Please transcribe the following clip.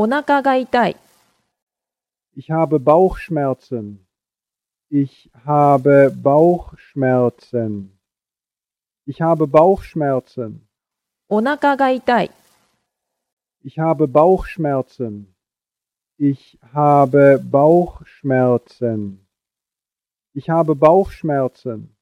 お腹が痛い。Ich habe Bauchschmerzen. Ich habe Bauchschmerzen. Ich habe Bauchschmerzen. Ich habe Bauchschmerzen. Ich habe Bauchschmerzen. Ich habe Bauchschmerzen.